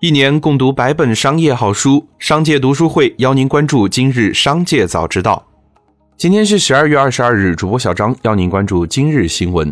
一年共读百本商业好书，商界读书会邀您关注今日商界早知道。今天是十二月二十二日，主播小张邀您关注今日新闻。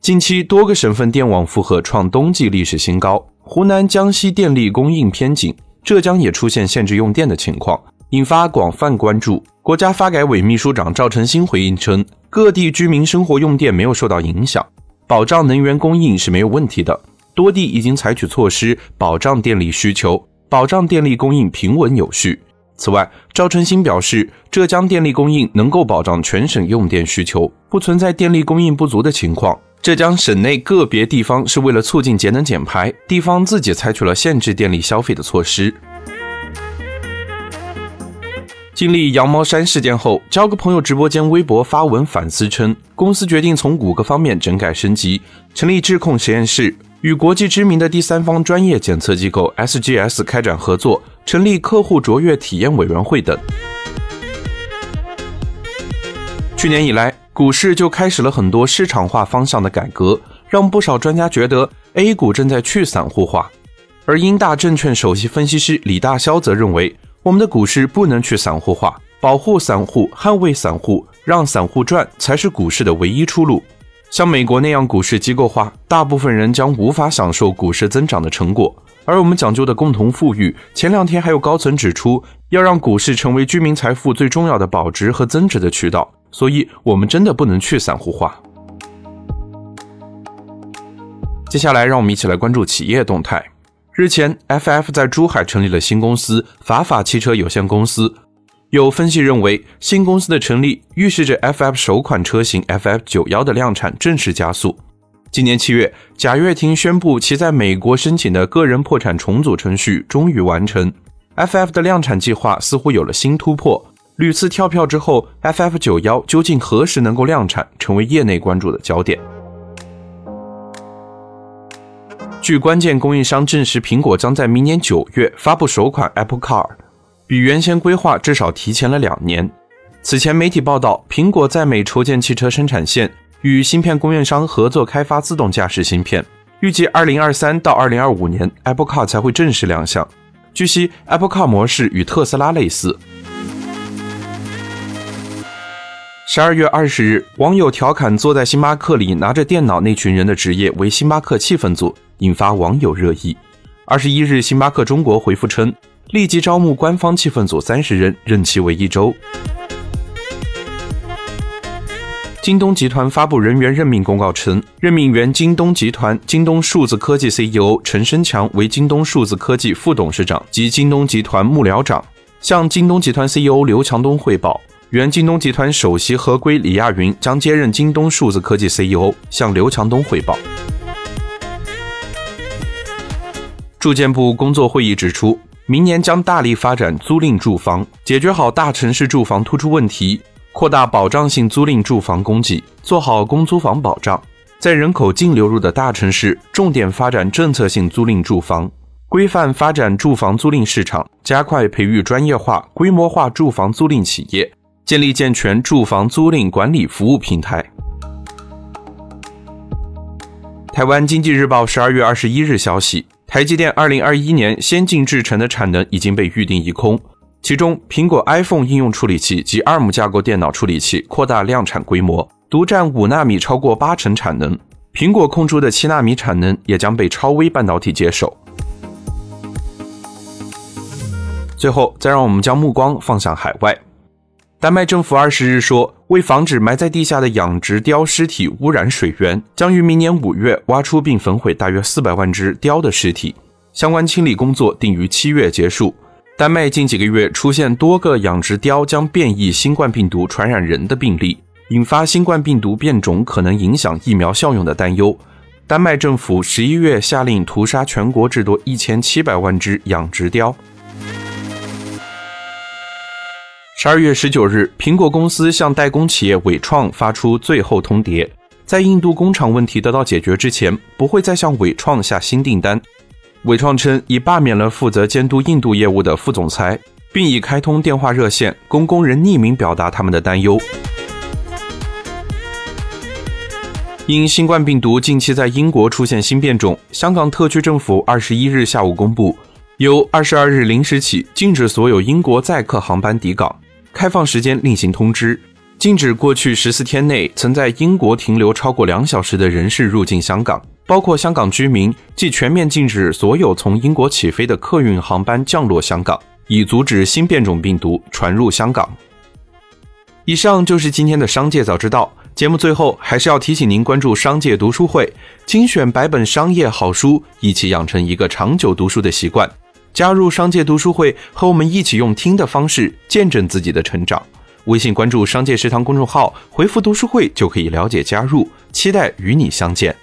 近期多个省份电网负荷创冬季历史新高，湖南、江西电力供应偏紧，浙江也出现限制用电的情况，引发广泛关注。国家发改委秘书长赵成新回应称，各地居民生活用电没有受到影响，保障能源供应是没有问题的。多地已经采取措施保障电力需求，保障电力供应平稳有序。此外，赵春新表示，浙江电力供应能够保障全省用电需求，不存在电力供应不足的情况。浙江省内个别地方是为了促进节能减排，地方自己采取了限制电力消费的措施。经历羊毛衫事件后，交个朋友直播间微博发文反思称，公司决定从五个方面整改升级，成立质控实验室。与国际知名的第三方专业检测机构 SGS 开展合作，成立客户卓越体验委员会等。去年以来，股市就开始了很多市场化方向的改革，让不少专家觉得 A 股正在去散户化。而英大证券首席分析师李大霄则认为，我们的股市不能去散户化，保护散户、捍卫散户、让散户赚，才是股市的唯一出路。像美国那样股市机构化，大部分人将无法享受股市增长的成果。而我们讲究的共同富裕，前两天还有高层指出，要让股市成为居民财富最重要的保值和增值的渠道。所以，我们真的不能去散户化。接下来，让我们一起来关注企业动态。日前，FF 在珠海成立了新公司——法法汽车有限公司。有分析认为，新公司的成立预示着 FF 首款车型 FF 九幺的量产正式加速。今年七月，贾跃亭宣布其在美国申请的个人破产重组程序终于完成，FF 的量产计划似乎有了新突破。屡次跳票之后，FF 九幺究竟何时能够量产，成为业内关注的焦点。据关键供应商证实，苹果将在明年九月发布首款 Apple Car。比原先规划至少提前了两年。此前媒体报道，苹果在美筹建汽车生产线，与芯片供应商合作开发自动驾驶芯片。预计二零二三到二零二五年，Apple Car 才会正式亮相。据悉，Apple Car 模式与特斯拉类似。十二月二十日，网友调侃坐在星巴克里拿着电脑那群人的职业为星巴克气氛组，引发网友热议。二十一日，星巴克中国回复称。立即招募官方气氛组三十人，任期为一周。京东集团发布人员任命公告称，任命原京东集团京东数字科技 CEO 陈生强为京东数字科技副董事长及京东集团幕僚长，向京东集团 CEO 刘强东汇报。原京东集团首席合规李亚云将接任京东数字科技 CEO，向刘强东汇报。住建部工作会议指出。明年将大力发展租赁住房，解决好大城市住房突出问题，扩大保障性租赁住房供给，做好公租房保障。在人口净流入的大城市，重点发展政策性租赁住房，规范发展住房租赁市场，加快培育专业化、规模化住房租赁企业，建立健全住房租赁管理服务平台。台湾经济日报十二月二十一日消息。台积电二零二一年先进制程的产能已经被预定一空，其中苹果 iPhone 应用处理器及 ARM 架构电脑处理器扩大量产规模，独占五纳米超过八成产能，苹果空出的七纳米产能也将被超微半导体接手。最后，再让我们将目光放向海外。丹麦政府二十日说，为防止埋在地下的养殖雕尸体污染水源，将于明年五月挖出并焚毁大约四百万只雕的尸体。相关清理工作定于七月结束。丹麦近几个月出现多个养殖雕将变异新冠病毒传染人的病例，引发新冠病毒变种可能影响疫苗效用的担忧。丹麦政府十一月下令屠杀全国至多一千七百万只养殖雕。十二月十九日，苹果公司向代工企业伟创发出最后通牒，在印度工厂问题得到解决之前，不会再向伟创下新订单。伟创称已罢免了负责监督印度业务的副总裁，并已开通电话热线，供工人匿名表达他们的担忧。因新冠病毒近期在英国出现新变种，香港特区政府二十一日下午公布。由二十二日零时起，禁止所有英国载客航班抵港，开放时间另行通知。禁止过去十四天内曾在英国停留超过两小时的人士入境香港，包括香港居民，即全面禁止所有从英国起飞的客运航班降落香港，以阻止新变种病毒传入香港。以上就是今天的商界早知道。节目最后还是要提醒您关注商界读书会，精选百本商业好书，一起养成一个长久读书的习惯。加入商界读书会，和我们一起用听的方式见证自己的成长。微信关注“商界食堂”公众号，回复“读书会”就可以了解加入。期待与你相见。